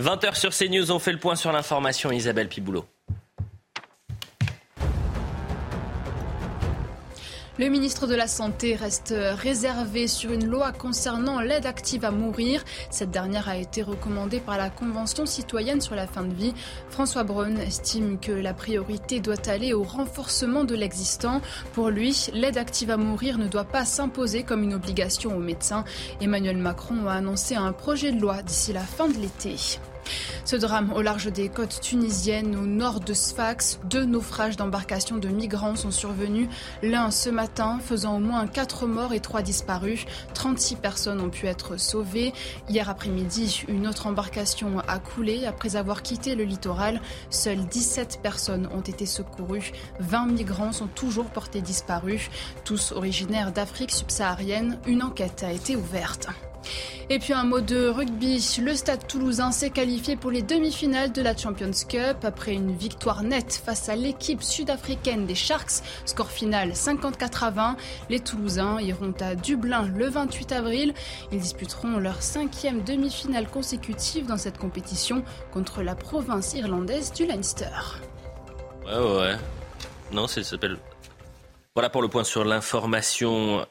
20h sur CNews, on fait le point sur l'information. Isabelle Piboulot. Le ministre de la Santé reste réservé sur une loi concernant l'aide active à mourir. Cette dernière a été recommandée par la Convention citoyenne sur la fin de vie. François Braun estime que la priorité doit aller au renforcement de l'existant. Pour lui, l'aide active à mourir ne doit pas s'imposer comme une obligation aux médecins. Emmanuel Macron a annoncé un projet de loi d'ici la fin de l'été. Ce drame au large des côtes tunisiennes, au nord de Sfax, deux naufrages d'embarcations de migrants sont survenus. L'un ce matin, faisant au moins quatre morts et trois disparus. 36 personnes ont pu être sauvées. Hier après-midi, une autre embarcation a coulé après avoir quitté le littoral. Seules 17 personnes ont été secourues. 20 migrants sont toujours portés disparus. Tous originaires d'Afrique subsaharienne, une enquête a été ouverte. Et puis un mot de rugby. Le Stade toulousain s'est qualifié pour les demi-finales de la Champions Cup après une victoire nette face à l'équipe sud-africaine des Sharks. Score final 54 à 20. Les Toulousains iront à Dublin le 28 avril. Ils disputeront leur cinquième demi-finale consécutive dans cette compétition contre la province irlandaise du Leinster. Ouais, ouais. Non, ça s'appelle. Voilà pour le point sur l'information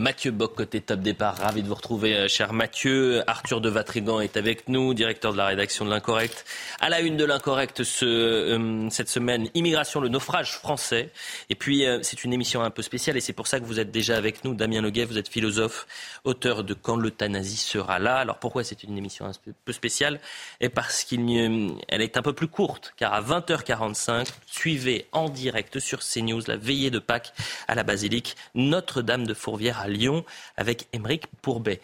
Mathieu Bock, côté top départ, ravi de vous retrouver, euh, cher Mathieu. Arthur de Vatrigan est avec nous, directeur de la rédaction de l'Incorrect. À la une de l'Incorrect euh, cette semaine, immigration, le naufrage français. Et puis, euh, c'est une émission un peu spéciale et c'est pour ça que vous êtes déjà avec nous. Damien Leguet, vous êtes philosophe, auteur de Quand l'euthanasie sera là. Alors pourquoi c'est une émission un peu spéciale? Et parce qu'elle est un peu plus courte, car à 20h45, suivez en direct sur CNews la veillée de Pâques à la basilique Notre-Dame de Fourvière Lyon avec Émeric Pourbet.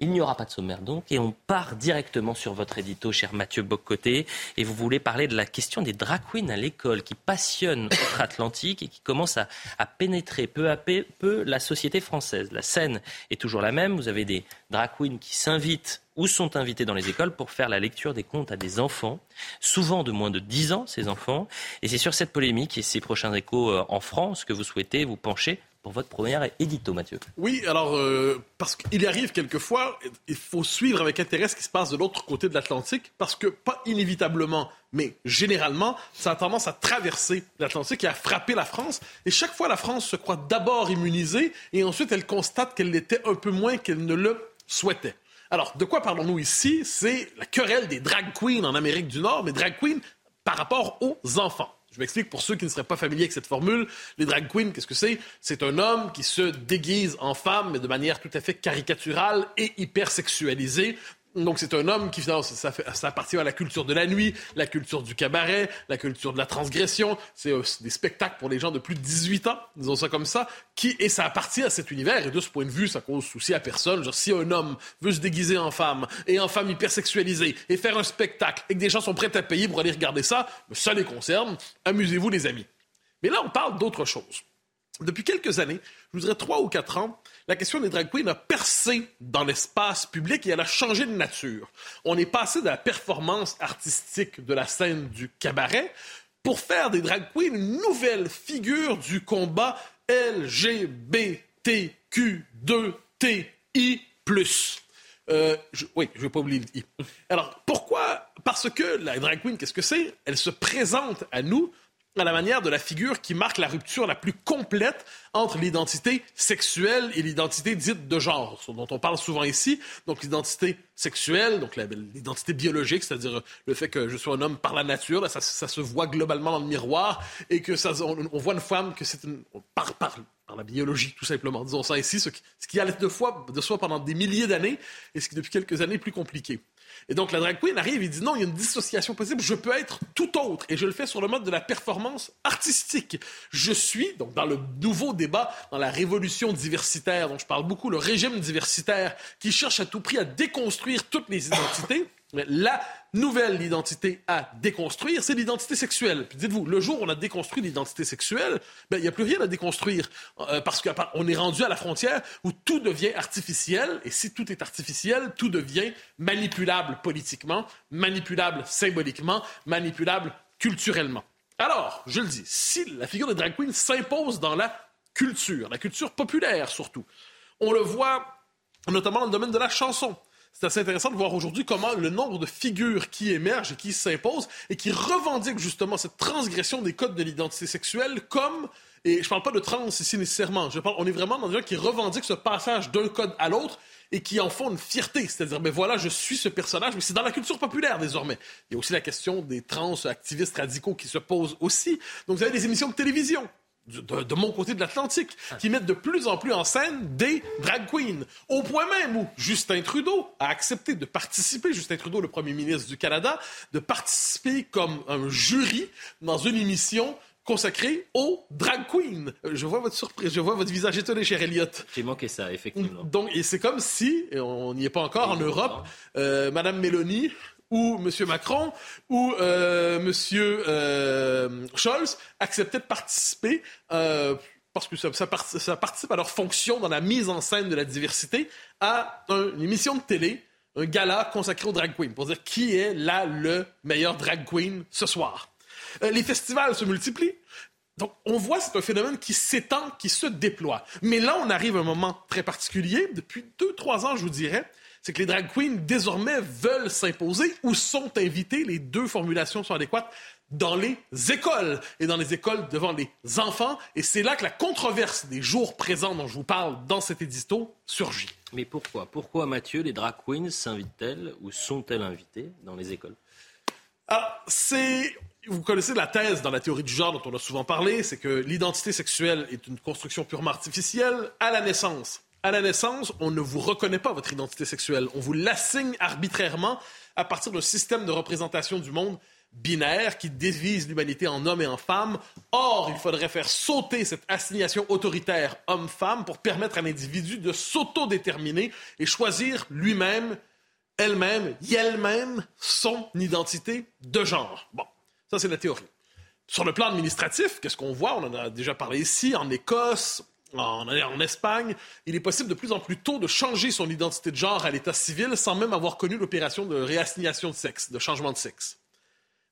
Il n'y aura pas de sommaire donc, et on part directement sur votre édito, cher Mathieu Boccoté, et vous voulez parler de la question des drag queens à l'école qui passionnent outre-Atlantique et qui commencent à, pénétrer peu à peu, peu la société française. La scène est toujours la même, vous avez des drag queens qui s'invitent ou sont invités dans les écoles pour faire la lecture des contes à des enfants, souvent de moins de 10 ans, ces enfants. Et c'est sur cette polémique et ces prochains échos euh, en France que vous souhaitez vous pencher pour votre première édito, Mathieu. Oui, alors, euh, parce qu'il arrive quelquefois, il faut suivre avec intérêt ce qui se passe de l'autre côté de l'Atlantique, parce que, pas inévitablement, mais généralement, ça a tendance à traverser l'Atlantique et à frapper la France. Et chaque fois, la France se croit d'abord immunisée, et ensuite, elle constate qu'elle l'était un peu moins qu'elle ne le souhaitait. Alors, de quoi parlons-nous ici? C'est la querelle des drag queens en Amérique du Nord, mais drag queens par rapport aux enfants. Je m'explique pour ceux qui ne seraient pas familiers avec cette formule. Les drag queens, qu'est-ce que c'est? C'est un homme qui se déguise en femme, mais de manière tout à fait caricaturale et hyper sexualisée donc c'est un homme qui ça, ça, appartient à la culture de la nuit, la culture du cabaret, la culture de la transgression. C'est euh, des spectacles pour les gens de plus de 18 ans, disons ça comme ça, qui et ça appartient à cet univers. Et de ce point de vue, ça cause souci à personne. Genre si un homme veut se déguiser en femme et en femme hypersexualisée et faire un spectacle et que des gens sont prêts à payer pour aller regarder ça, ben, ça les concerne. Amusez-vous les amis. Mais là, on parle d'autre chose. Depuis quelques années, je vous dirais trois ou quatre ans, la question des drag queens a percé dans l'espace public et elle a changé de nature. On est passé de la performance artistique de la scène du cabaret pour faire des drag queens une nouvelle figure du combat LGBTQ2TI+. Euh, oui, je ne vais pas oublier le I. Alors, pourquoi? Parce que la drag queen, qu'est-ce que c'est? Elle se présente à nous à la manière de la figure qui marque la rupture la plus complète entre l'identité sexuelle et l'identité dite de genre, dont on parle souvent ici. Donc l'identité sexuelle, donc l'identité biologique, c'est-à-dire le fait que je sois un homme par la nature, ça, se voit globalement dans le miroir et que ça, on, voit une femme que c'est par, par la biologie, tout simplement. Disons ça ici, ce qui, ce qui allait de, fois, de soi pendant des milliers d'années et ce qui depuis quelques années est plus compliqué. Et donc, la drag queen arrive et dit non, il y a une dissociation possible, je peux être tout autre. Et je le fais sur le mode de la performance artistique. Je suis, donc, dans le nouveau débat, dans la révolution diversitaire, dont je parle beaucoup, le régime diversitaire, qui cherche à tout prix à déconstruire toutes les identités. La nouvelle identité à déconstruire, c'est l'identité sexuelle. Puis dites-vous, le jour où on a déconstruit l'identité sexuelle, ben, il n'y a plus rien à déconstruire. Euh, parce qu'on est rendu à la frontière où tout devient artificiel. Et si tout est artificiel, tout devient manipulable politiquement, manipulable symboliquement, manipulable culturellement. Alors, je le dis, si la figure de drag queen s'impose dans la culture, la culture populaire surtout, on le voit notamment dans le domaine de la chanson. C'est assez intéressant de voir aujourd'hui comment le nombre de figures qui émergent qui s'imposent et qui revendiquent justement cette transgression des codes de l'identité sexuelle comme et je parle pas de trans ici nécessairement. Je parle, on est vraiment dans des gens qui revendiquent ce passage d'un code à l'autre et qui en font une fierté. C'est-à-dire, ben voilà, je suis ce personnage, mais c'est dans la culture populaire désormais. Il y a aussi la question des trans activistes radicaux qui se posent aussi. Donc, vous avez des émissions de télévision de, mon côté de l'Atlantique, qui mettent de plus en plus en scène des drag queens. Au point même où Justin Trudeau a accepté de participer, Justin Trudeau, le premier ministre du Canada, de participer comme un jury dans une émission consacré aux drag queens. Euh, je vois votre surprise, je vois votre visage étonné, cher Elliot. J'ai manqué ça, effectivement. Donc, et c'est comme si, et on n'y est pas encore en Europe, euh, Madame Mélanie ou Monsieur Macron ou euh, Monsieur euh, Scholz acceptaient de participer euh, parce que ça, participe à leur fonction dans la mise en scène de la diversité à une émission de télé, un gala consacré aux drag queens pour dire qui est là le meilleur drag queen ce soir. Les festivals se multiplient. Donc, on voit, c'est un phénomène qui s'étend, qui se déploie. Mais là, on arrive à un moment très particulier. Depuis deux, trois ans, je vous dirais, c'est que les drag queens, désormais, veulent s'imposer ou sont invités. Les deux formulations sont adéquates dans les écoles et dans les écoles devant les enfants. Et c'est là que la controverse des jours présents dont je vous parle dans cet édito surgit. Mais pourquoi? Pourquoi, Mathieu, les drag queens s'invitent-elles ou sont-elles invitées dans les écoles? Ah, c'est vous connaissez la thèse dans la théorie du genre dont on a souvent parlé, c'est que l'identité sexuelle est une construction purement artificielle à la naissance. À la naissance, on ne vous reconnaît pas votre identité sexuelle. On vous l'assigne arbitrairement à partir d'un système de représentation du monde binaire qui divise l'humanité en hommes et en femmes. Or, il faudrait faire sauter cette assignation autoritaire homme-femme pour permettre à l'individu de s'autodéterminer et choisir lui-même, elle-même, elle-même son identité de genre. Bon, ça, c'est la théorie. Sur le plan administratif, qu'est-ce qu'on voit? On en a déjà parlé ici, en Écosse, en, en, Espagne, il est possible de plus en plus tôt de changer son identité de genre à l'état civil sans même avoir connu l'opération de réassignation de sexe, de changement de sexe.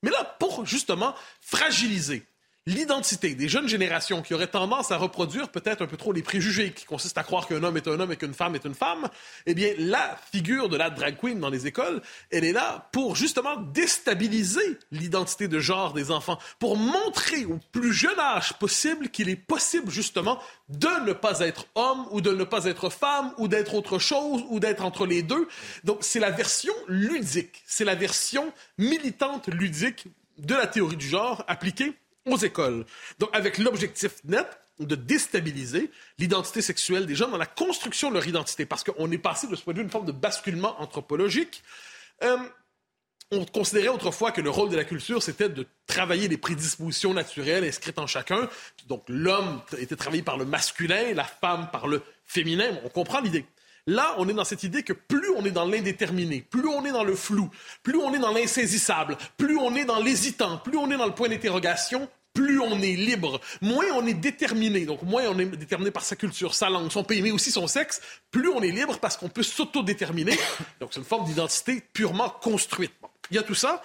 Mais là, pour justement fragiliser l'identité des jeunes générations qui auraient tendance à reproduire peut-être un peu trop les préjugés qui consistent à croire qu'un homme est un homme et qu'une femme est une femme, eh bien, la figure de la drag queen dans les écoles, elle est là pour justement déstabiliser l'identité de genre des enfants, pour montrer au plus jeune âge possible qu'il est possible justement de ne pas être homme ou de ne pas être femme ou d'être autre chose ou d'être entre les deux. Donc, c'est la version ludique, c'est la version militante ludique de la théorie du genre appliquée aux écoles. Donc, avec l'objectif net de déstabiliser l'identité sexuelle des gens dans la construction de leur identité, parce qu'on est passé de ce point de vue une forme de basculement anthropologique. Euh, on considérait autrefois que le rôle de la culture, c'était de travailler les prédispositions naturelles inscrites en chacun. Donc, l'homme était travaillé par le masculin, la femme par le féminin. On comprend l'idée. Là, on est dans cette idée que plus on est dans l'indéterminé, plus on est dans le flou, plus on est dans l'insaisissable, plus on est dans l'hésitant, plus on est dans le point d'interrogation, plus on est libre, moins on est déterminé, donc moins on est déterminé par sa culture, sa langue, son pays, mais aussi son sexe, plus on est libre parce qu'on peut s'autodéterminer. Donc c'est une forme d'identité purement construite. Il y a tout ça.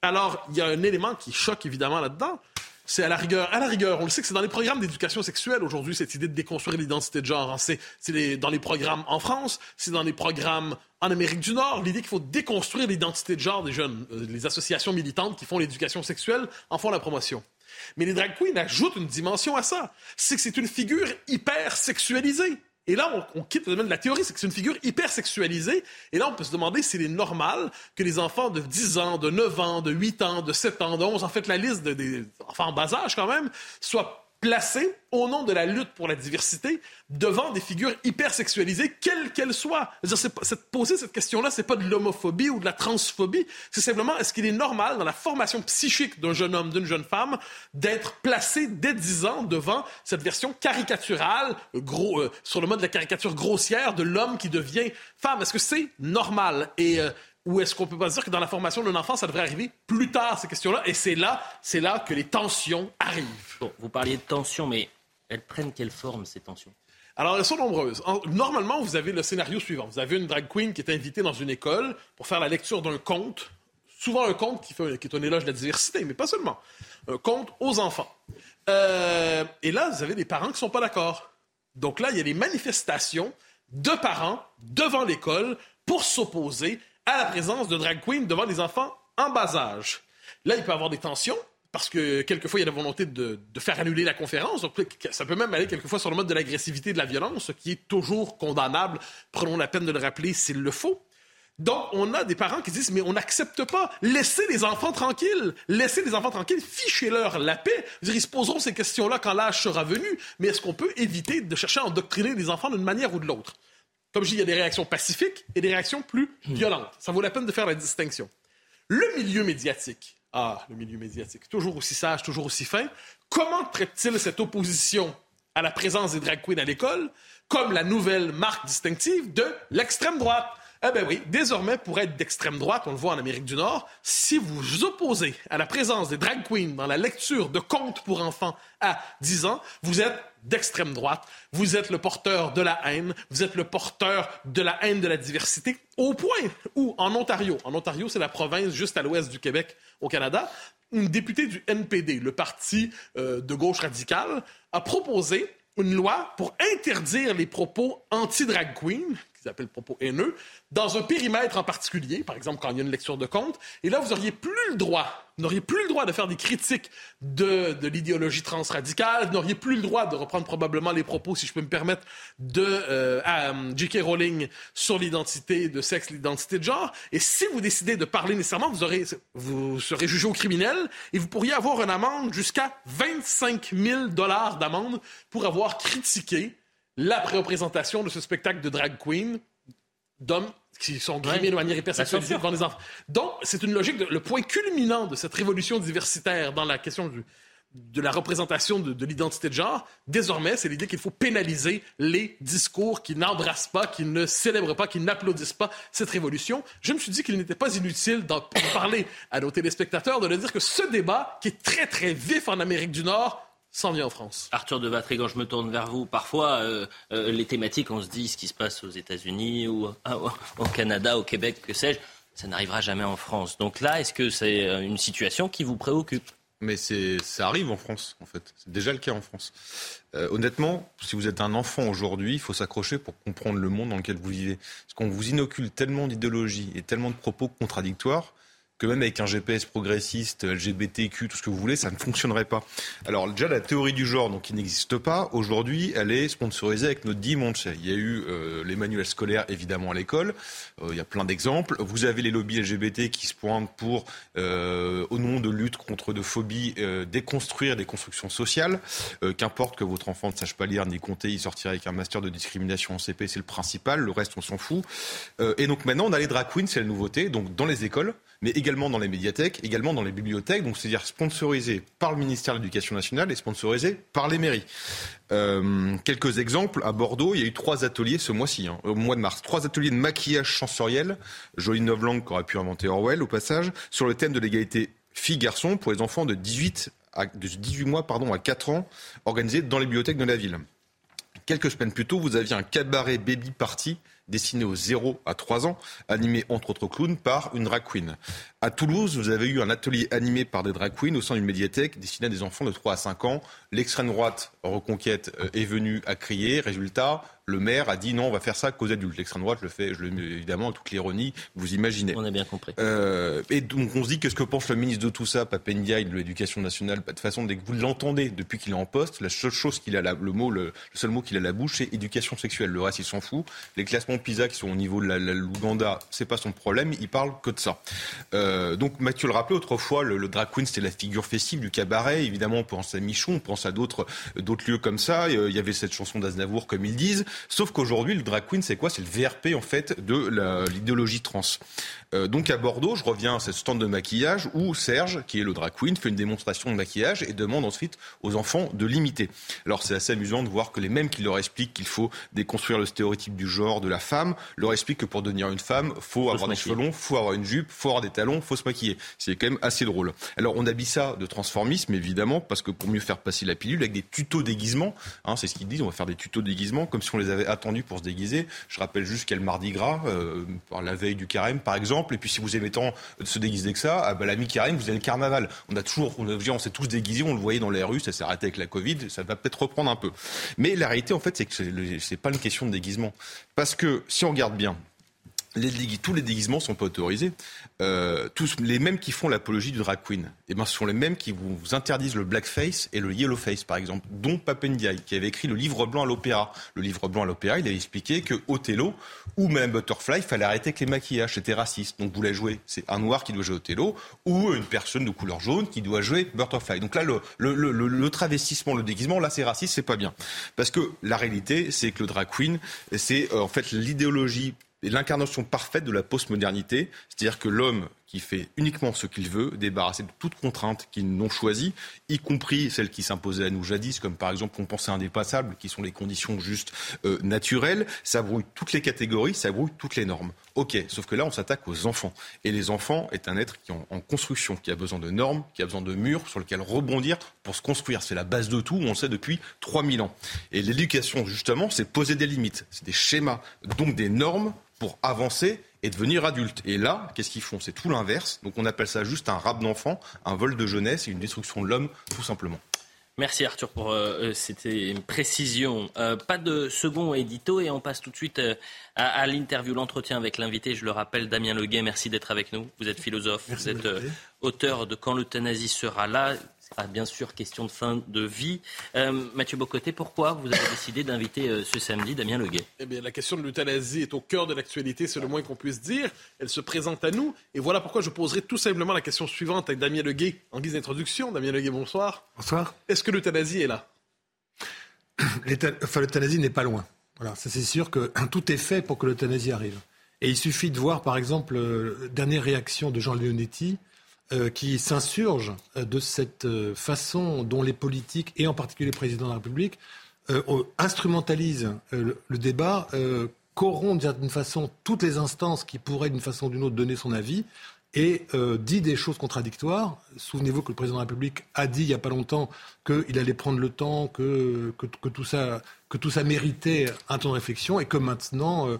Alors, il y a un élément qui choque évidemment là-dedans. C'est à la rigueur, à la rigueur, on le sait que c'est dans les programmes d'éducation sexuelle aujourd'hui, cette idée de déconstruire l'identité de genre. Hein. C'est dans les programmes en France, c'est dans les programmes en Amérique du Nord, l'idée qu'il faut déconstruire l'identité de genre des jeunes. Euh, les associations militantes qui font l'éducation sexuelle en font la promotion. Mais les drag queens ajoutent une dimension à ça. C'est que c'est une figure hyper sexualisée. Et là, on, quitte le domaine de la théorie, c'est que c'est une figure hyper sexualisée. Et là, on peut se demander s'il est normal que les enfants de 10 ans, de 9 ans, de 8 ans, de 7 ans, de 11, en fait, la liste des enfants en bas âge quand même, soient placés au nom de la lutte pour la diversité devant des figures hyper sexualisées, quelles qu'elles soient. C'est poser cette question-là, c'est pas de l'homophobie ou de la transphobie, c'est simplement est-ce qu'il est normal dans la formation psychique d'un jeune homme, d'une jeune femme, d'être placé dès 10 ans devant cette version caricaturale, gros, euh, sur le mode de la caricature grossière de l'homme qui devient femme? Est-ce que c'est normal? Et euh, ou est-ce qu'on peut pas dire que dans la formation d'un enfant, ça devrait arriver plus tard, ces questions-là? Et c'est là, c'est là que les tensions arrivent. Bon, vous parliez de tensions, mais elles prennent quelle forme, ces tensions? Alors, elles sont nombreuses. Normalement, vous avez le scénario suivant. Vous avez une drag queen qui est invitée dans une école pour faire la lecture d'un conte, souvent un conte qui, fait, qui est un éloge de la diversité, mais pas seulement. Un conte aux enfants. Euh, et là, vous avez des parents qui ne sont pas d'accord. Donc là, il y a des manifestations de parents devant l'école pour s'opposer à la présence de drag queen devant des enfants en bas âge. Là, il peut y avoir des tensions, parce que quelquefois, il y a la volonté de, faire annuler la conférence. Ça peut même aller quelquefois sur le mode de l'agressivité et de la violence, ce qui est toujours condamnable. Prenons la peine de le rappeler s'il le faut. Donc, on a des parents qui disent, mais on n'accepte pas. Laissez les enfants tranquilles. Laissez les enfants tranquilles. Fichez-leur la paix. Ils se poseront ces questions-là quand l'âge sera venu. Mais est-ce qu'on peut éviter de chercher à endoctriner les enfants d'une manière ou de l'autre? Comme je dis, il y a des réactions pacifiques et des réactions plus hmm. violentes. Ça vaut la peine de faire la distinction. Le milieu médiatique. Ah, le milieu médiatique. Toujours aussi sage, toujours aussi fin. Comment traite-t-il cette opposition à la présence des drag queens à l'école comme la nouvelle marque distinctive de l'extrême droite? Eh bien oui, désormais, pour être d'extrême droite, on le voit en Amérique du Nord, si vous vous opposez à la présence des drag queens dans la lecture de contes pour enfants à 10 ans, vous êtes d'extrême droite, vous êtes le porteur de la haine, vous êtes le porteur de la haine de la diversité, au point où, en Ontario, en Ontario, c'est la province juste à l'ouest du Québec au Canada, une députée du NPD, le parti euh, de gauche radicale, a proposé une loi pour interdire les propos anti-drag queen, qu'ils appellent propos haineux, dans un périmètre en particulier, par exemple quand il y a une lecture de compte, et là, vous n'auriez plus le droit, vous n'auriez plus le droit de faire des critiques de, de l'idéologie transradicale, vous n'auriez plus le droit de reprendre probablement les propos, si je peux me permettre, de euh, euh J.K. Rowling sur l'identité de sexe, l'identité de genre, et si vous décidez de parler nécessairement, vous, vous serez jugé au criminel, et vous pourriez avoir une amende jusqu'à 25 000 dollars d'amende pour avoir critiqué la pré-représentation de ce spectacle de drag queen d'hommes qui sont grimés de manière hypersexualisée devant les enfants. Donc, c'est une logique, le point culminant de cette révolution diversitaire dans la question de la représentation de, l'identité de genre, désormais, c'est l'idée qu'il faut pénaliser les discours qui n'embrassent pas, qui ne célèbrent pas, qui n'applaudissent pas cette révolution. Je me suis dit qu'il n'était pas inutile d'en parler à nos téléspectateurs, de leur dire que ce débat, qui est très, très vif en Amérique du Nord, s'en vient en France. Arthur de Vatrigan, je me tourne vers vous. Parfois, euh, euh, les thématiques, on se dit ce qui se passe aux États-Unis ou euh, au Canada, au Québec, que sais-je, ça n'arrivera jamais en France. Donc là, est-ce que c'est une situation qui vous préoccupe? Mais ça arrive en France, en fait. C'est déjà le cas en France. honnêtement, si vous êtes un enfant aujourd'hui, il faut s'accrocher pour comprendre le monde dans lequel vous vivez. Parce qu'on vous inocule tellement d'idéologies et tellement de propos contradictoires que même avec un GPS progressiste, LGBTQ, tout ce que vous voulez, ça ne fonctionnerait pas. Alors déjà, la théorie du genre, donc qui n'existe pas, aujourd'hui, elle est sponsorisée avec notre dimanche. Il y a eu euh, les manuels scolaires, évidemment, à l'école. Euh, il y a plein d'exemples. Vous avez les lobbies LGBT qui se pointent pour, euh, au nom de lutte contre de phobie, déconstruire des constructions sociales. Qu'importe que votre enfant ne sache pas lire ni compter, il sortira avec un master de discrimination en CP, c'est le principal. Le reste, on s'en fout. et donc maintenant, on a les drag queens, c'est la nouveauté. Donc dans les écoles, mais également dans les médiathèques, également dans les bibliothèques, donc c'est-à-dire sponsorisé par le ministère de l'Éducation nationale et sponsorisé par les mairies. Euh, quelques exemples. À Bordeaux, il y a eu trois ateliers ce mois-ci, hein, au mois de mars. Trois ateliers de maquillage sensoriel, jolie novlangue qu'aurait pu inventer Orwell au passage, sur le thème de l'égalité filles-garçons pour les enfants de 18, à, de 18 mois pardon, à 4 ans, organisés dans les bibliothèques de la ville. Quelques semaines plus tôt, vous aviez un cabaret baby party destiné aux 0 à 3 ans, animé entre autres clowns par une drag queen. À Toulouse, vous avez eu un atelier animé par des drag queens au sein d'une médiathèque destinée à des enfants de 3 à 5 ans. L'extrême droite Reconquête euh, est venue à crier. Résultat, le maire a dit non, on va faire ça qu'aux adultes. L'extrême droite le fait, je le mets évidemment, toute l'ironie, vous imaginez. On a bien compris. Euh, et donc on se dit, qu'est-ce que pense le ministre de tout ça, Papendia, de l'Éducation nationale De toute façon, dès que vous l'entendez depuis qu'il est en poste, la seule chose qu'il a, le mot, le, seul mot qu'il a à la bouche, c'est éducation sexuelle. Le reste, il s'en fout. Les classements PISA qui sont au niveau de l'Ouganda, c'est pas son problème. Il parle que de ça. Euh, donc Mathieu le rappelait autrefois, le, drag queen c'était la figure festive du cabaret. Évidemment, on pense à Michon, on pense à d'autres d'autres lieux comme ça. Euh, il y avait cette chanson d'Aznavour, comme ils disent. Sauf qu'aujourd'hui, le drag queen, c'est quoi? C'est le VRP en fait de l'idéologie trans. Euh, donc à Bordeaux, je reviens à ce stand de maquillage où Serge, qui est le drag queen, fait une démonstration de maquillage et demande ensuite aux enfants de l'imiter. Alors c'est assez amusant de voir que les mêmes qui leur expliquent qu'il faut déconstruire le stéréotype du genre de la femme, leur expliquent que pour devenir une femme, faut, faut avoir des cheveux longs, faut avoir une jupe, faut avoir des talons, faut se maquiller. C'est quand même assez drôle. Alors on habille ça de transformisme évidemment parce que pour mieux faire passer la pilule avec des tutos déguisement, hein, c'est ce qu'ils disent, on va faire des tutos déguisement comme si on les avait attendus pour se déguiser. Je rappelle juste qu'il y a le mardi gras, euh, la veille du carême par exemple et puis si vous aimez tant se déguiser que ça, ah bah, la mi-carême, vous avez le carnaval. On a toujours, on, on s'est tous déguisés, on le voyait dans les rues, ça s'est arrêté avec la Covid, ça va peut-être reprendre un peu. Mais la réalité, en fait, c'est que c'est pas une question de déguisement. Parce que si on regarde bien, tous les déguisements sont pas autorisés. Euh, tous les mêmes qui font l'apologie du drag queen, eh ben, ce sont les mêmes qui vous, interdisent le blackface et le yellowface, par exemple, dont Papendiaï, qui avait écrit le livre blanc à l'opéra. Le livre blanc à l'opéra, il avait expliqué que Othello ou Madame Butterfly, il fallait arrêter avec les maquillages, c'était raciste. Donc vous la jouez, c'est un noir qui doit jouer Othello ou une personne de couleur jaune qui doit jouer Butterfly. Donc là, le, le, le, le travestissement, le déguisement, là, c'est raciste, c'est pas bien. Parce que la réalité, c'est que le drag queen, c'est euh, en fait l'idéologie l'incarnation parfaite de la postmodernité, c'est-à-dire que l'homme qui fait uniquement ce qu'il veut, débarrassé de toute contrainte qu'ils n'ont choisie, y compris celles qui s'imposaient à nous jadis, comme par exemple qu'on pensait indépassables, qui sont les conditions juste euh, naturelles, ça brouille toutes les catégories, ça brouille toutes les normes. Ok, sauf que là, on s'attaque aux enfants. Et les enfants est un être qui est en, construction, qui a besoin de normes, qui a besoin de murs sur lesquels rebondir pour se construire. C'est la base de tout, on le sait depuis 3000 ans. Et l'éducation, justement, c'est poser des limites, c'est des schémas, donc des normes pour avancer et devenir adulte. Et là, qu'est-ce qu'ils font? C'est tout l'inverse. Donc on appelle ça juste un rap d'enfant, un vol de jeunesse et une destruction de l'homme, tout simplement. Merci Arthur pour euh, cette précision. Euh, pas de second édito et on passe tout de suite euh, à, l'interview, l'entretien avec l'invité. Je le rappelle, Damien Leguet, merci d'être avec nous. Vous êtes philosophe, vous êtes auteur de Quand l'euthanasie sera là pas bien sûr question de fin de vie. Euh, Mathieu Bocoté, pourquoi vous avez décidé d'inviter euh, ce samedi Damien Leguet? Eh bien, la question de l'euthanasie est au cœur de l'actualité, c'est le moins qu'on puisse dire. Elle se présente à nous. Et voilà pourquoi je poserai tout simplement la question suivante avec Damien Leguet en guise d'introduction. Damien Leguet, bonsoir. Bonsoir. Est-ce que l'euthanasie est là? Enfin, l'euthanasie n'est pas loin. Voilà, ça c'est sûr que tout est fait pour que l'euthanasie arrive. Et il suffit de voir, par exemple, la euh, dernière réaction de Jean Leonetti, euh, qui s'insurge euh, de cette euh, façon dont les politiques, et en particulier le président de la République, instrumentalisent le, débat, corrompent d'une façon toutes les instances qui pourraient d'une façon ou d'une autre donner son avis et dit des choses contradictoires. Souvenez-vous que le président de la République a dit il n'y a pas longtemps qu'il allait prendre le temps, que, que, tout ça, que tout ça méritait un temps de réflexion et que maintenant euh,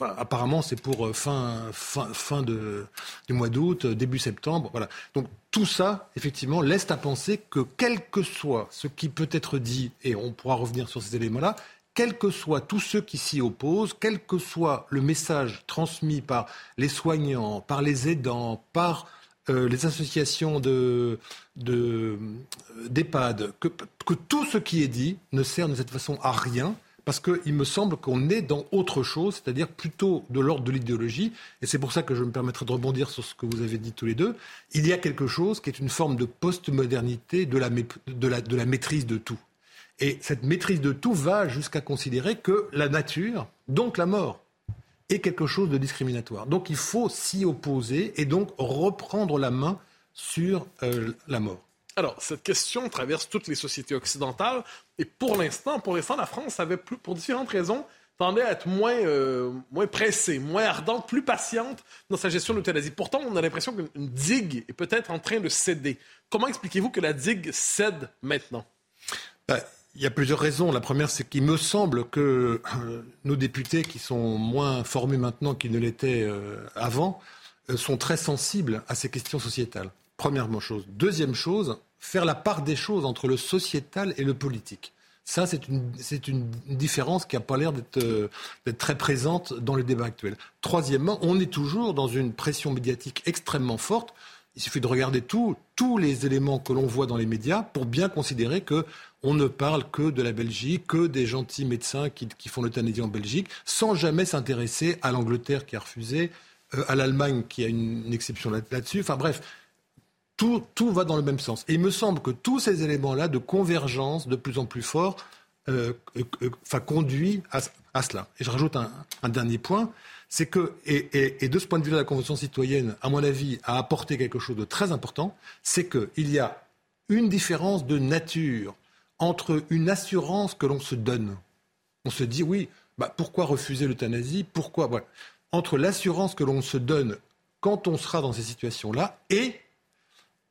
apparemment, c'est pour euh, fin, fin, fin du mois d'août, euh, début septembre. Voilà. Donc tout ça, effectivement, laisse à penser que quel que soit ce qui peut être dit, et on pourra revenir sur ces éléments-là, quels que soient tous ceux qui s'y opposent, quel que soit le message transmis par les soignants, par les aidants, par les associations de, d'EHPAD, que tout ce qui est dit ne sert de cette façon à rien parce qu'il me semble qu'on est dans autre chose, c'est-à-dire plutôt de l'ordre de l'idéologie, et c'est pour ça que je me permettrai de rebondir sur ce que vous avez dit tous les deux. Il y a quelque chose qui est une forme de postmodernité de la, de la, maîtrise de tout. Et cette maîtrise de tout va jusqu'à considérer que la nature, donc la mort, est quelque chose de discriminatoire. Donc il faut s'y opposer et donc reprendre la main sur euh, la mort. Alors, cette question traverse toutes les sociétés occidentales. Et pour l'instant, pour l'instant, la France avait, pour différentes raisons, tendait à être moins, euh, moins pressée, moins ardente, plus patiente dans sa gestion de l'euthanasie. Pourtant, on a l'impression qu'une digue est peut-être en train de céder. Comment expliquez-vous que la digue cède maintenant? Ben, Il y a plusieurs raisons. La première, c'est qu'il me semble que euh, nos députés, qui sont moins formés maintenant qu'ils ne l'étaient euh, avant, sont très sensibles à ces questions sociétales. Premièrement chose. Deuxième chose, faire la part des choses entre le sociétal et le politique. Ça, c'est une, une, différence qui n'a pas l'air euh, d'être très présente dans les débats actuels. Troisièmement, on est toujours dans une pression médiatique extrêmement forte. Il suffit de regarder tous les éléments que l'on voit dans les médias pour bien considérer que on ne parle que de la Belgique, que des gentils médecins qui, qui font l'euthanasie en Belgique, sans jamais s'intéresser à l'Angleterre qui a refusé, euh, à l'Allemagne qui a une, une exception là-dessus. enfin bref, tout, va dans le même sens. Et il me semble que tous ces éléments-là de convergence de plus en plus forts euh, euh, euh conduit à, cela. Et je rajoute un, dernier point, c'est que, et, de ce point de vue-là, la Convention citoyenne, à mon avis, a apporté quelque chose de très important, c'est qu'il y a une différence de nature entre une assurance que l'on se donne. On se dit, oui, bah, pourquoi refuser l'euthanasie? Pourquoi. Entre l'assurance que l'on se donne quand on sera dans ces situations-là et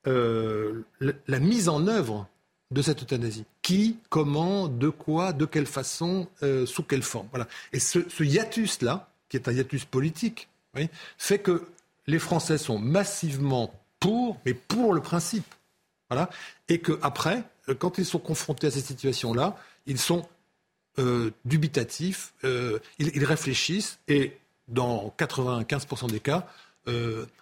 euh, la mise en œuvre de cette euthanasie. Qui, comment, de quoi, de quelle façon, euh, sous quelle forme. Voilà. Et ce, hiatus-là, qui est un hiatus politique, fait que les Français sont massivement pour, mais pour le principe. Et qu'après, euh, quand ils sont confrontés à ces situations-là, ils sont dubitatifs, ils, réfléchissent et dans 95% des cas,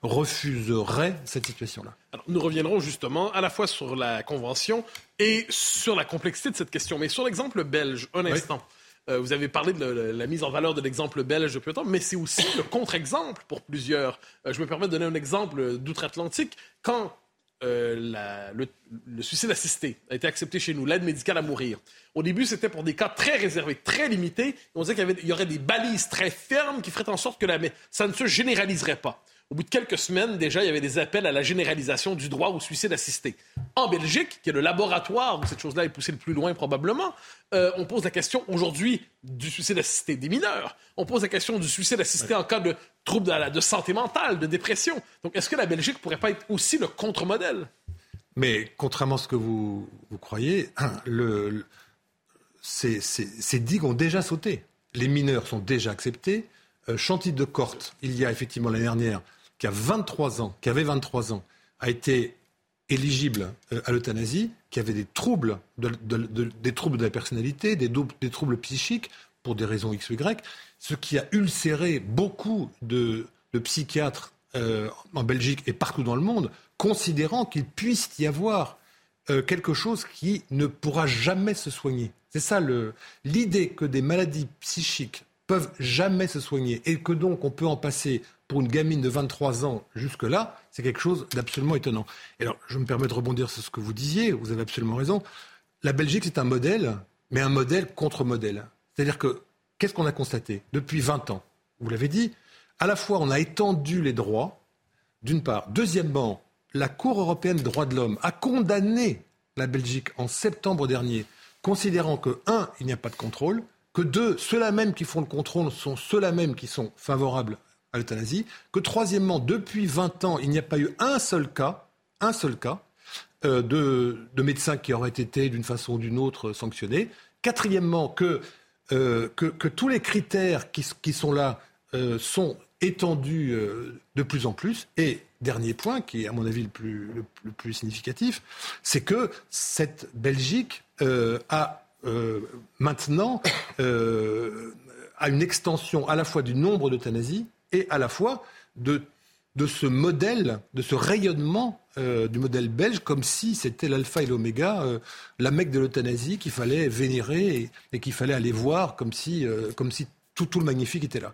refuserait cette situation-là. Nous reviendrons justement à la fois sur la Convention et sur la complexité de cette question. Mais sur l'exemple belge, un instant. Euh, vous avez parlé de la, mise en valeur de l'exemple belge depuis longtemps, mais c'est aussi le contre-exemple pour plusieurs. Euh, je me permets de donner un exemple d'outre-Atlantique. Quand le, le, suicide assisté a été accepté chez nous, l'aide médicale à mourir. Au début, c'était pour des cas très réservés, très limités. On disait qu'il y, y, aurait des balises très fermes qui feraient en sorte que la, ça ne se généraliserait pas. Au bout de quelques semaines, déjà, il y avait des appels à la généralisation du droit au suicide assisté. En Belgique, qui est le laboratoire où cette chose-là est poussée le plus loin probablement, euh, on pose la question aujourd'hui du suicide assisté des mineurs. On pose la question du suicide assisté en cas de troubles de, santé mentale, de dépression. Donc, est-ce que la Belgique pourrait pas être aussi le contre-modèle? Mais contrairement à ce que vous, croyez, ces, digues ont déjà sauté. Les mineurs sont déjà acceptés. Euh, Chantilly de Corte, il y a effectivement l'année dernière, qui a 23 ans, qui avait 23 ans, a été éligible euh, à l'euthanasie, qui avait des troubles de, la personnalité, des, troubles psychiques, pour des raisons X ou Y, ce qui a ulcéré beaucoup de, psychiatres euh, en Belgique et partout dans le monde, considérant qu'il puisse y avoir quelque chose qui ne pourra jamais se soigner. C'est ça l'idée que des maladies psychiques peuvent jamais se soigner et que donc on peut en passer pour une gamine de 23 ans jusque-là, c'est quelque chose d'absolument étonnant. Alors, je me permets de rebondir sur ce que vous disiez, vous avez absolument raison. La Belgique, c'est un modèle, mais un modèle contre modèle. C'est-à-dire que, qu'est-ce qu'on a constaté Depuis 20 ans, vous l'avez dit, à la fois on a étendu les droits, d'une part. Deuxièmement, la Cour européenne des droits de l'homme a condamné la Belgique en septembre dernier considérant que, un, il n'y a pas de contrôle, que deux, ceux-là même qui font le contrôle sont ceux-là même qui sont favorables à l'euthanasie, que troisièmement, depuis 20 ans, il n'y a pas eu un seul cas, un seul cas, euh, de, médecins qui auraient été d'une façon ou d'une autre sanctionnés. Quatrièmement, que, euh, que, tous les critères qui, qui sont là euh, sont étendus de plus en plus. Et dernier point, qui est à mon avis le plus, le plus significatif, c'est que cette Belgique a maintenant à une extension à la fois du nombre d'euthanasies et à la fois de, de ce modèle, de ce rayonnement du modèle belge, comme si c'était l'alpha et l'oméga, la mecque de l'euthanasie qu'il fallait vénérer et, qu'il fallait aller voir comme si, comme si tout, tout, le magnifique était là.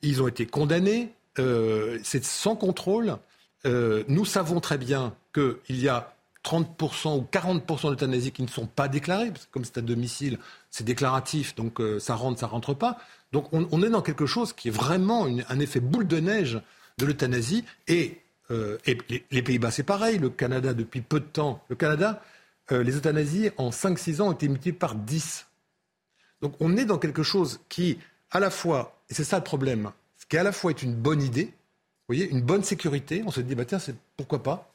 Ils ont été condamnés, c'est sans contrôle. nous savons très bien qu'il y a 30% ou 40% d'euthanasie qui ne sont pas déclarées, parce que comme c'est à domicile, c'est déclaratif, donc euh, ça rentre, ça rentre pas. Donc on, est dans quelque chose qui est vraiment un effet boule de neige de l'euthanasie. Et, euh, les, Pays-Bas, c'est pareil. Le Canada, depuis peu de temps, le Canada, euh, les euthanasies en 5-6 ans ont été multipliées par 10. Donc on est dans quelque chose qui, à la fois, et c'est ça le problème, ce qui à la fois est une bonne idée, voyez, une bonne sécurité, on se dit, bah, tiens, c'est, pourquoi pas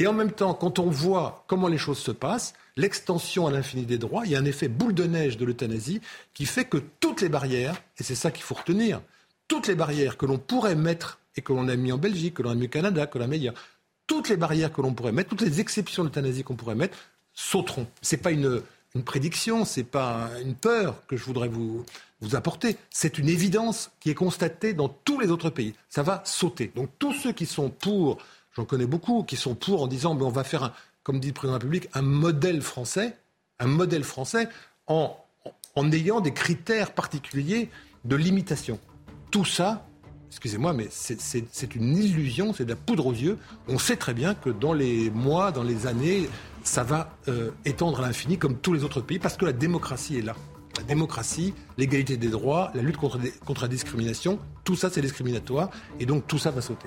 et en même temps, quand on voit comment les choses se passent, l'extension à l'infini des droits, il y a un effet boule de neige de l'euthanasie qui fait que toutes les barrières, et c'est ça qu'il faut retenir, toutes les barrières que l'on pourrait mettre et que l'on a mis en Belgique, que l'on a mis au Canada, que l'on a mis ailleurs, toutes les barrières que l'on pourrait mettre, toutes les exceptions d'euthanasie qu'on pourrait mettre, sauteront. Ce n'est pas une, une prédiction, ce n'est pas une peur que je voudrais vous, vous apporter. C'est une évidence qui est constatée dans tous les autres pays. Ça va sauter. Donc tous ceux qui sont pour j'en connais beaucoup, qui sont pour en disant mais on va faire, un, comme dit le président de la République, un modèle français, un modèle français en, ayant des critères particuliers de limitation. Tout ça, excusez-moi, mais c'est une illusion, c'est de la poudre aux yeux. On sait très bien que dans les mois, dans les années, ça va euh, étendre à l'infini comme tous les autres pays, parce que la démocratie est là la démocratie, l'égalité des droits, la lutte contre, la discrimination, tout ça c'est discriminatoire et donc tout ça va sauter.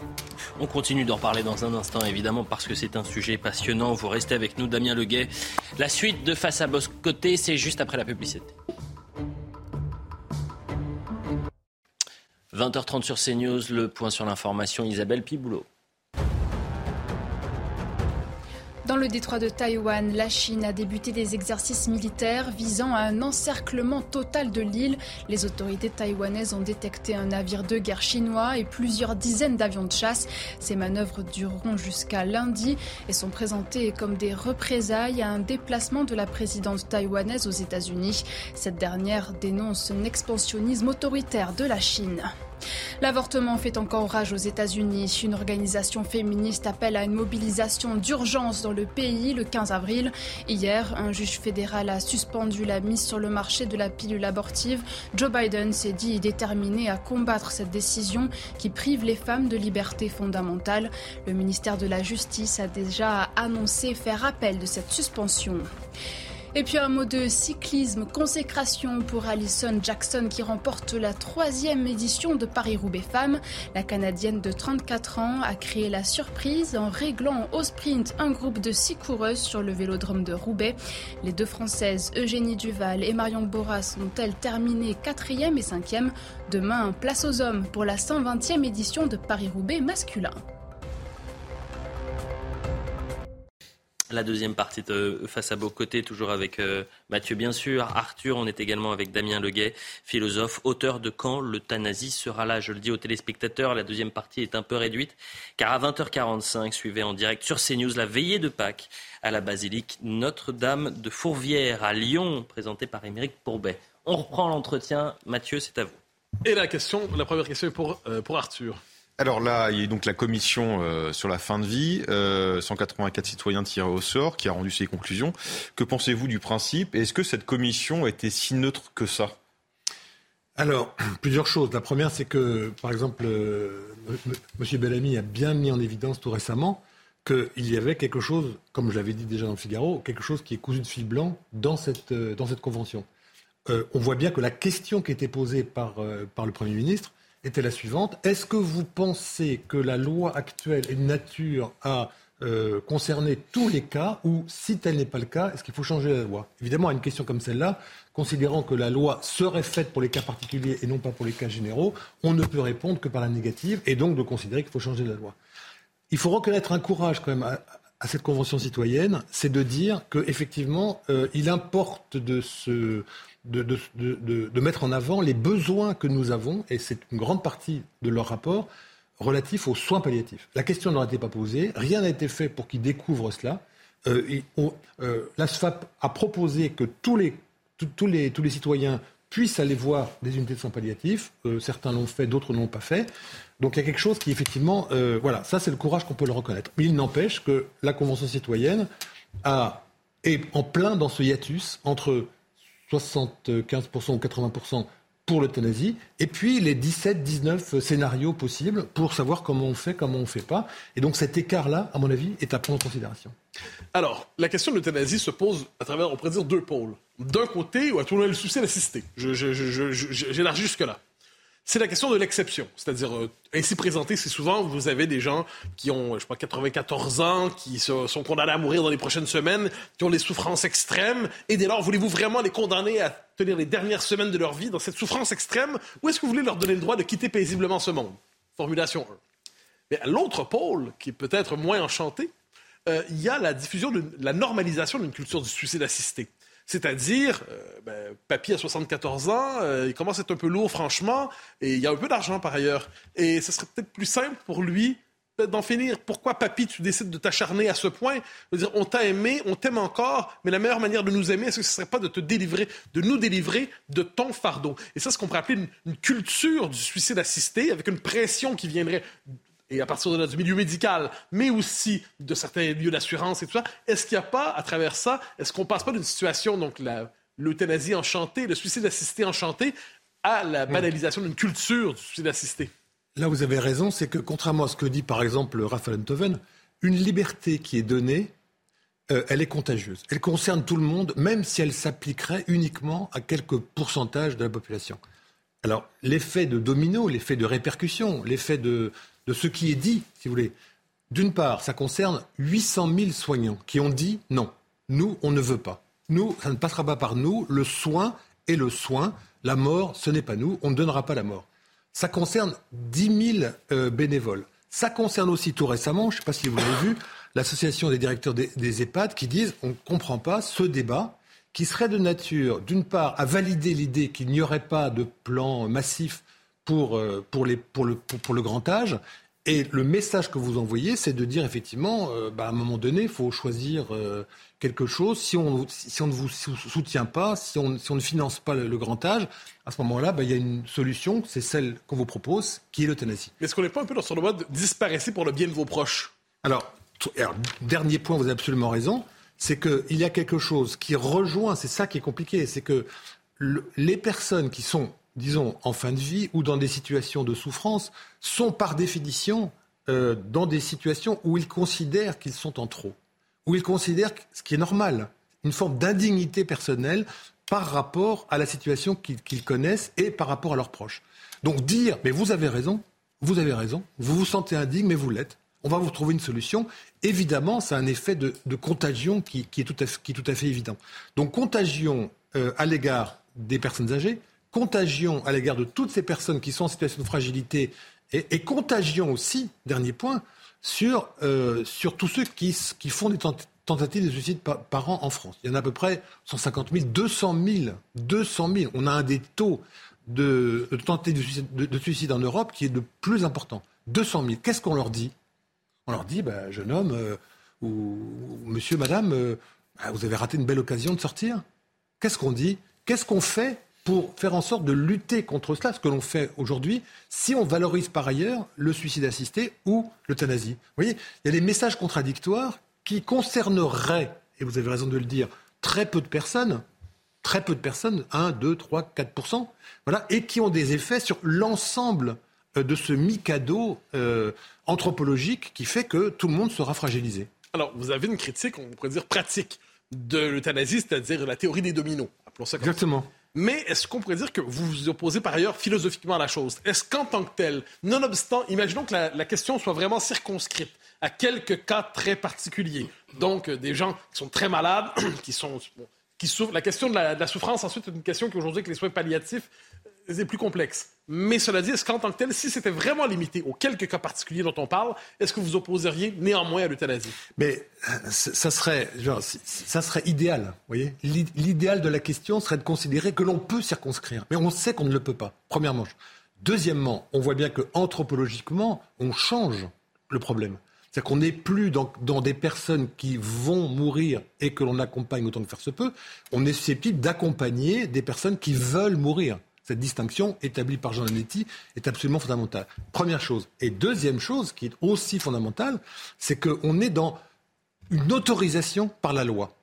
On continue d'en parler dans un instant évidemment parce que c'est un sujet passionnant. Vous restez avec nous Damien Leguet. La suite de Face à Côté, c'est juste après la publicité. 20h30 sur CNews, le point sur l'information, Isabelle Piboulot. Le détroit de Taïwan, la Chine a débuté des exercices militaires visant à un encerclement total de l'île. Les autorités taïwanaises ont détecté un navire de guerre chinois et plusieurs dizaines d'avions de chasse. Ces manœuvres dureront jusqu'à lundi et sont présentées comme des représailles à un déplacement de la présidente taïwanaise aux États-Unis. Cette dernière dénonce un expansionnisme autoritaire de la Chine. L'avortement fait encore rage aux États-Unis. Une organisation féministe appelle à une mobilisation d'urgence dans le pays le 15 avril. Hier, un juge fédéral a suspendu la mise sur le marché de la pilule abortive. Joe Biden s'est dit déterminé à combattre cette décision qui prive les femmes de liberté fondamentale. Le ministère de la Justice a déjà annoncé faire appel de cette suspension. Et puis un mot de cyclisme, consécration pour Alison Jackson qui remporte la troisième édition de Paris-Roubaix Femmes. La Canadienne de 34 ans a créé la surprise en réglant au sprint un groupe de six coureuses sur le vélodrome de Roubaix. Les deux Françaises, Eugénie Duval et Marion Boras, ont-elles terminé quatrième et cinquième? Demain, place aux hommes pour la 120e édition de Paris-Roubaix masculin. La deuxième partie de Face à beau côtés, toujours avec euh, Mathieu bien sûr, Arthur, on est également avec Damien Leguet, philosophe, auteur de Quand l'euthanasie sera là. Je le dis aux téléspectateurs, la deuxième partie est un peu réduite, car à 20h45, suivez en direct sur CNews la veillée de Pâques à la basilique Notre-Dame de Fourvière à Lyon, présentée par Émeric Pourbet. On reprend l'entretien. Mathieu, c'est à vous. Et la question, la première question est pour, euh, pour Arthur. Alors là, il y a donc la commission euh, sur la fin de vie, 184 euh, citoyens tirés au sort, qui a rendu ses conclusions. Que pensez-vous du principe Est-ce que cette commission était si neutre que ça alors, plusieurs choses. La première, c'est que, par exemple, euh, M. Bellamy a bien mis en évidence tout récemment qu'il y avait quelque chose, comme je l'avais dit déjà dans le Figaro, quelque chose qui est cousu de fil blanc dans cette, convention. on voit bien que la question qui était posée par le Premier ministre, était la suivante. Est-ce que vous pensez que la loi actuelle est de nature à euh, concerner tous les cas ou, si tel n'est pas le cas, est-ce qu'il faut changer la loi? Évidemment, à une question comme celle-là, considérant que la loi serait faite pour les cas particuliers et non pas pour les cas généraux, on ne peut répondre que par la négative et donc de considérer qu'il faut changer la loi. Il faut reconnaître un courage quand même cette convention citoyenne, c'est de dire qu'effectivement, euh, il importe de se de, mettre en avant les besoins que nous avons, et c'est une grande partie de leur rapport, relatif aux soins palliatifs. La question n'aurait été pas posée, rien n'a été fait pour qu'ils découvrent cela. Euh, euh, L'ASFAP a proposé que tous les, tous, les, tous les citoyens puissent aller voir des unités de soins palliatifs. Euh, certains l'ont fait, d'autres ne l'ont pas fait. Donc il y a quelque chose qui, effectivement, voilà, ça c'est le courage qu'on peut le reconnaître. Mais il n'empêche que la Convention citoyenne a, est en plein dans ce hiatus entre 75% ou 80% pour l'euthanasie, et puis les 17-19 scénarios possibles pour savoir comment on fait, comment on ne fait pas. Et donc cet écart-là, à mon avis, est à prendre en considération. Alors, la question de l'euthanasie se pose à travers, on pourrait dire, deux pôles. D'un côté, où à tout le monde le souci d'assister. J'élargis jusque-là c'est la question de l'exception. C'est-à-dire, euh, ainsi présenté, c'est souvent, vous avez des gens qui ont, je pas, 94 ans, qui sont condamnés à mourir dans les prochaines semaines, qui ont des souffrances extrêmes, et dès lors, voulez-vous vraiment les condamner à tenir les dernières semaines de leur vie dans cette souffrance extrême, ou est-ce que vous voulez leur donner le droit de quitter paisiblement ce monde? Formulation 1. Mais à l'autre pôle, qui est peut-être moins enchanté, euh, il y a la diffusion de la normalisation d'une culture du suicide assisté. C'est-à-dire, euh, ben, Papy a 74 ans, euh, il commence à être un peu lourd, franchement, et il y a un peu d'argent par ailleurs. Et ce serait peut-être plus simple pour lui d'en finir. Pourquoi, Papy, tu décides de t'acharner à ce point? On t'a aimé, on t'aime encore, mais la meilleure manière de nous aimer, est-ce que ce ne serait pas de te délivrer, de nous délivrer de ton fardeau? Et ça, c'est ce qu'on pourrait appeler une culture du suicide assisté, avec une pression qui viendrait et à partir de là, du milieu médical, mais aussi de certains lieux d'assurance et tout ça, est-ce qu'il n'y a pas, à travers ça, est-ce qu'on passe pas d'une situation, donc l'euthanasie enchantée, le suicide assisté enchanté, à la banalisation d'une culture du suicide assisté? Là, vous avez raison, c'est que contrairement à ce que dit par exemple Raphaël Enthoven, une liberté qui est donnée, euh, elle est contagieuse. Elle concerne tout le monde, même si elle s'appliquerait uniquement à quelques pourcentages de la population. Alors, l'effet de domino, l'effet de répercussion, l'effet de, de ce qui est dit, si vous voulez. D'une part, ça concerne 800 000 soignants qui ont dit non, nous, on ne veut pas. Nous, ça ne passera pas par nous. Le soin est le soin. La mort, ce n'est pas nous. On ne donnera pas la mort. Ça concerne 10 000 euh, bénévoles. Ça concerne aussi tout récemment, je ne sais pas si vous l'avez vu, l'association des directeurs des, des EHPAD qui disent on ne comprend pas ce débat qui serait de nature, d'une part, à valider l'idée qu'il n'y aurait pas de plan massif pour, euh, pour, les, pour, le, pour, le grand âge, Et le message que vous envoyez, c'est de dire effectivement, euh, bah, à un moment donné, il faut choisir euh, quelque chose. Si on, si on ne vous soutient pas, si on, si on ne finance pas le, grand âge, à ce moment-là, bah, il y a une solution, c'est celle qu'on vous propose, qui est l'euthanasie. Mais est-ce qu'on n'est pas un peu dans ce mode disparaissez pour le bien de vos proches? Alors, alors, dernier point, vous avez absolument raison, c'est qu'il y a quelque chose qui rejoint, c'est ça qui est compliqué, c'est que les personnes qui sont disons, en fin de vie ou dans des situations de souffrance, sont par définition euh, dans des situations où ils considèrent qu'ils sont en trop, où ils considèrent ce qui est normal, une forme d'indignité personnelle par rapport à la situation qu'ils connaissent et par rapport à leurs proches. Donc dire, mais vous avez raison, vous avez raison, vous vous sentez indigne, mais vous l'êtes. On va vous trouver une solution. Évidemment, c'est un effet de, contagion qui, est tout à fait, évident. Donc contagion euh, à l'égard des personnes âgées, contagion à l'égard de toutes ces personnes qui sont en situation de fragilité et, contagion aussi, dernier point, sur, euh, sur tous ceux qui, font des tentatives de suicide par, an en France. Il y en a à peu près 150 000, 200 000, 200 000. On a un des taux de, de tentatives de suicide, en Europe qui est le plus important. 200 000. Qu'est-ce qu'on leur dit? On leur dit, bah, jeune homme euh, ou, monsieur, madame, euh, bah, vous avez raté une belle occasion de sortir. Qu'est-ce qu'on dit? Qu'est-ce qu'on fait pour faire en sorte de lutter contre cela, ce que l'on fait aujourd'hui, si on valorise par ailleurs le suicide assisté ou l'euthanasie. Vous voyez, il y a des messages contradictoires qui concerneraient, et vous avez raison de le dire, très peu de personnes, très peu de personnes, 1, 2, 3, 4 voilà, et qui ont des effets sur l'ensemble euh, de ce mikado euh, anthropologique qui fait que tout le monde sera fragilisé. Alors, vous avez une critique, on pourrait dire pratique, de l'euthanasie, c'est-à-dire la théorie des dominos. Appelons ça comme Exactement. Mais est-ce qu'on pourrait dire que vous vous opposez par ailleurs philosophiquement à la chose? Est-ce qu'en tant que tel, nonobstant, imaginons que la, question soit vraiment circonscrite à quelques cas très particuliers, donc euh, des gens qui sont très malades, qui sont... qui souffrent. La question de la, souffrance, ensuite, est une question qui aujourd'hui, avec les soins palliatifs, c'est plus complexe. Mais cela dit, est-ce qu'en tant que tel, si c'était vraiment limité aux quelques cas particuliers dont on parle, est-ce que vous opposeriez néanmoins à l'euthanasie? Mais euh, ça serait, ça serait idéal. Voyez, l'idéal de la question serait de considérer que l'on peut circonscrire, mais on sait qu'on ne le peut pas. Premièrement. Deuxièmement, on voit bien que anthropologiquement, on change le problème. C'est-à-dire qu'on n'est plus dans, dans, des personnes qui vont mourir et que l'on accompagne autant que faire se peut. On est susceptible d'accompagner des personnes qui veulent mourir. Cette distinction établie par Jean Lanetti est absolument fondamentale. Première chose. Et deuxième chose qui est aussi fondamentale, c'est qu'on est dans une autorisation par la loi.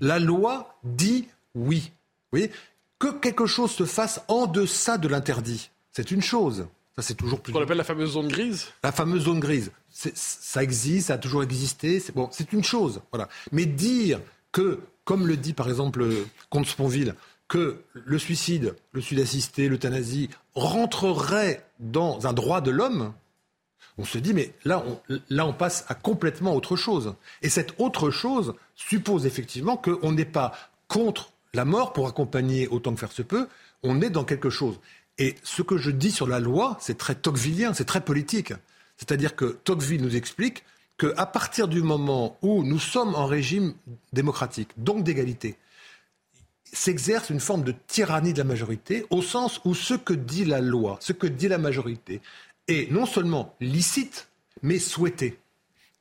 La loi dit oui. Vous voyez Que quelque chose se fasse en deçà de l'interdit, c'est une chose. Ça, c'est toujours plus. Qu'on appelle la fameuse zone grise La fameuse zone grise. Ça existe, ça a toujours existé. C'est bon, c'est une chose. Voilà. Mais dire que, comme le dit par exemple Comte Sponville, que le suicide, le suicide assisté, l'euthanasie rentrerait dans un droit de l'homme, on se dit, mais là on, là, on passe à complètement autre chose. Et cette autre chose suppose effectivement qu'on n'est pas contre la mort pour accompagner autant que faire se peut, on est dans quelque chose. Et ce que je dis sur la loi, c'est très tocquevillien, c'est très politique. C'est-à-dire que Tocqueville nous explique qu'à partir du moment où nous sommes en régime démocratique, donc d'égalité, s'exerce une forme de tyrannie de la majorité, au sens où ce que dit la loi, ce que dit la majorité, est non seulement licite, mais souhaité.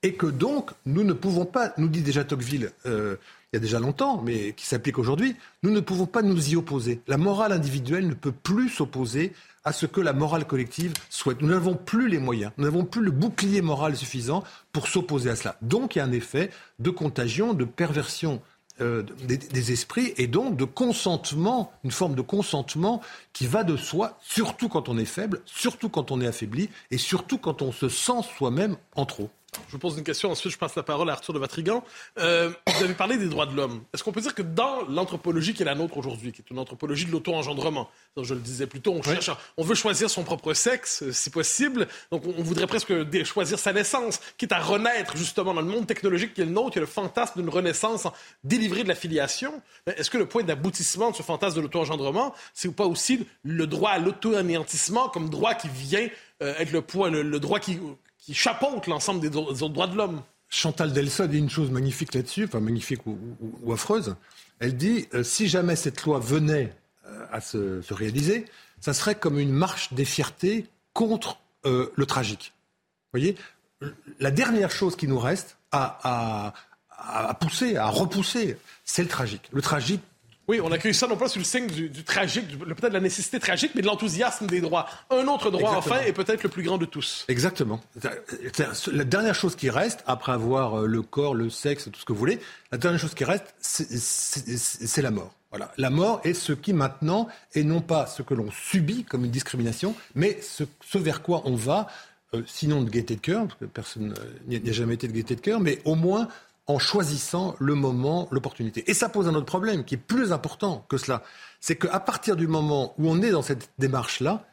Et que donc, nous ne pouvons pas, nous dit déjà Tocqueville euh, il y a déjà longtemps, mais qui s'applique aujourd'hui, nous ne pouvons pas nous y opposer. La morale individuelle ne peut plus s'opposer à ce que la morale collective souhaite. Nous n'avons plus les moyens, nous n'avons plus le bouclier moral suffisant pour s'opposer à cela. Donc il y a un effet de contagion, de perversion euh, des, esprits et donc de consentement, une forme de consentement qui va de soi, surtout quand on est faible, surtout quand on est affaibli et surtout quand on se sent soi-même en trop. Je vous pose une question, ensuite je passe la parole à Arthur de Vatrigan. Euh, vous avez parlé des droits de l'homme. Est-ce qu'on peut dire que dans l'anthropologie qui est la nôtre aujourd'hui, qui est une anthropologie de l'auto-engendrement, je le disais plus tôt, on, cherche, on veut choisir son propre sexe, euh, si possible, donc on, voudrait presque choisir sa naissance, quitte à renaître justement dans le monde technologique qui est le nôtre, qui est le fantasme d'une renaissance délivrée de la filiation. Est-ce que le point d'aboutissement de ce fantasme de l'auto-engendrement, c'est pas aussi le droit à l'auto-anéantissement comme droit qui vient euh, être le point, le droit qui qui chapeaute l'ensemble des, autres droits de l'homme. Chantal Delsa dit une chose magnifique là-dessus, enfin magnifique ou, affreuse. Elle dit euh, si jamais cette loi venait euh, à se, réaliser, ça serait comme une marche des fiertés contre euh, le tragique. voyez, la dernière chose qui nous reste à, à pousser, à repousser, c'est le tragique. Le tragique, oui, on accueille ça non pas sous le signe du, tragique, peut-être de la nécessité tragique, mais de l'enthousiasme des droits. Un autre droit, enfin, est peut-être le plus grand de tous. Exactement. La dernière chose qui reste, après avoir euh, le corps, le sexe, tout ce que vous voulez, la dernière chose qui reste, c'est la mort. Voilà. La mort est ce qui maintenant est non pas ce que l'on subit comme une discrimination, mais ce, vers quoi on va, euh, sinon de gaieté de cœur, parce que personne n'y a jamais été de gaieté de cœur, mais au moins en choisissant le moment, l'opportunité. Et ça pose un autre problème qui est plus important que cela. C'est qu'à partir du moment où on est dans cette démarche-là,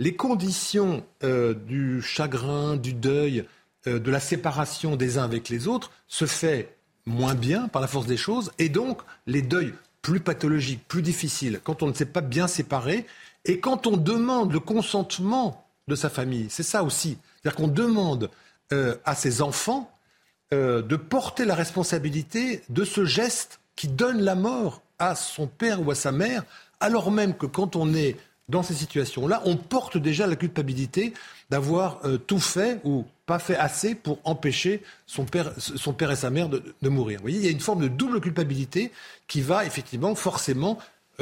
les conditions euh, du chagrin, du deuil, euh, de la séparation des uns avec les autres se fait moins bien par la force des choses. Et donc, les deuils plus pathologiques, plus difficiles, quand on ne s'est pas bien séparé, et quand on demande le consentement de sa famille, c'est ça aussi. C'est-à-dire qu'on demande euh, à ses enfants euh, de porter la responsabilité de ce geste qui donne la mort à son père ou à sa mère, alors même que quand on est dans ces situations-là, on porte déjà la culpabilité d'avoir euh, tout fait ou pas fait assez pour empêcher son père, et sa mère de, de mourir. Vous voyez, il y a une forme de double culpabilité qui va effectivement forcément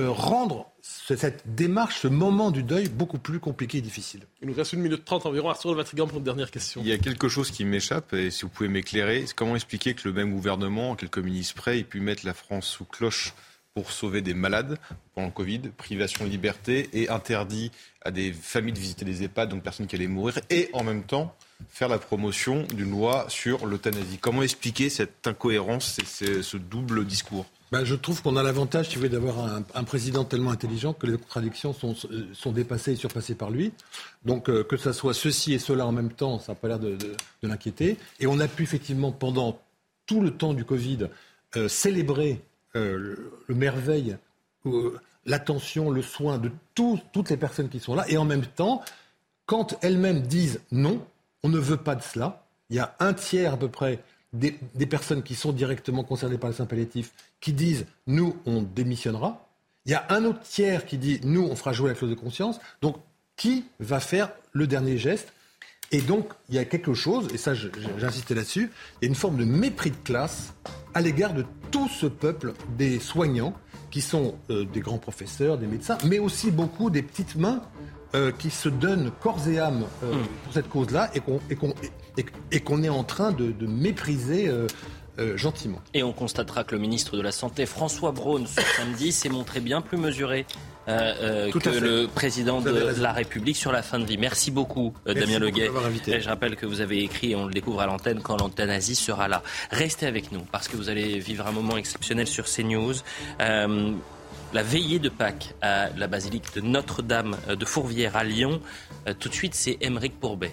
rendre cette démarche, ce moment du deuil beaucoup plus compliqué et difficile. Il nous reste une minute trente environ. Arthur Vatrigan pour une dernière question. Il y a quelque chose qui m'échappe et si vous pouvez m'éclairer, c'est comment expliquer que le même gouvernement, quelques ministres près, ait pu mettre la France sous cloche pour sauver des malades pendant le Covid, privation de liberté et interdit à des familles de visiter des EHPAD, donc personnes qui allaient mourir, et en même temps faire la promotion d'une loi sur l'euthanasie. Comment expliquer cette incohérence et ce double discours? Ben, je trouve qu'on a l'avantage, voulez, d'avoir un, président tellement intelligent que les contradictions sont, dépassées et surpassées par lui. Donc, euh, que ça soit ceci et cela en même temps, ça n'a pas l'air de, l'inquiéter. Et on a pu effectivement, pendant tout le temps du Covid, euh, célébrer euh, le, merveille, l'attention, le soin de toutes les personnes qui sont là. Et en même temps, quand elles-mêmes disent non, on ne veut pas de cela, il y a un tiers à peu près des, personnes qui sont directement concernées par le saint qui disent nous, on démissionnera. Il y a un autre tiers qui dit nous, on fera jouer la clause de conscience. Donc, qui va faire le dernier geste? Et donc, il y a quelque chose, et ça, j'insistais là-dessus, il y a une forme de mépris de classe à l'égard de tout ce peuple des soignants qui sont euh, des grands professeurs, des médecins, mais aussi beaucoup des petites mains euh, qui se donnent corps et âme euh, hmm. pour cette cause-là et qu'on est en train de, mépriser. Euh, gentiment. Et on constatera que le ministre de la Santé, François Braun, ce samedi, s'est montré bien plus mesuré que le président de la République sur la fin de vie. Merci beaucoup, Damien Leguet. Et je rappelle que vous avez écrit, et on le découvre à l'antenne, quand l'euthanasie sera là. Restez avec nous, parce que vous allez vivre un moment exceptionnel sur CNews la veillée de Pâques à la basilique de Notre-Dame de Fourvière à Lyon. Euh, tout de suite, c'est Émeric Pourbet.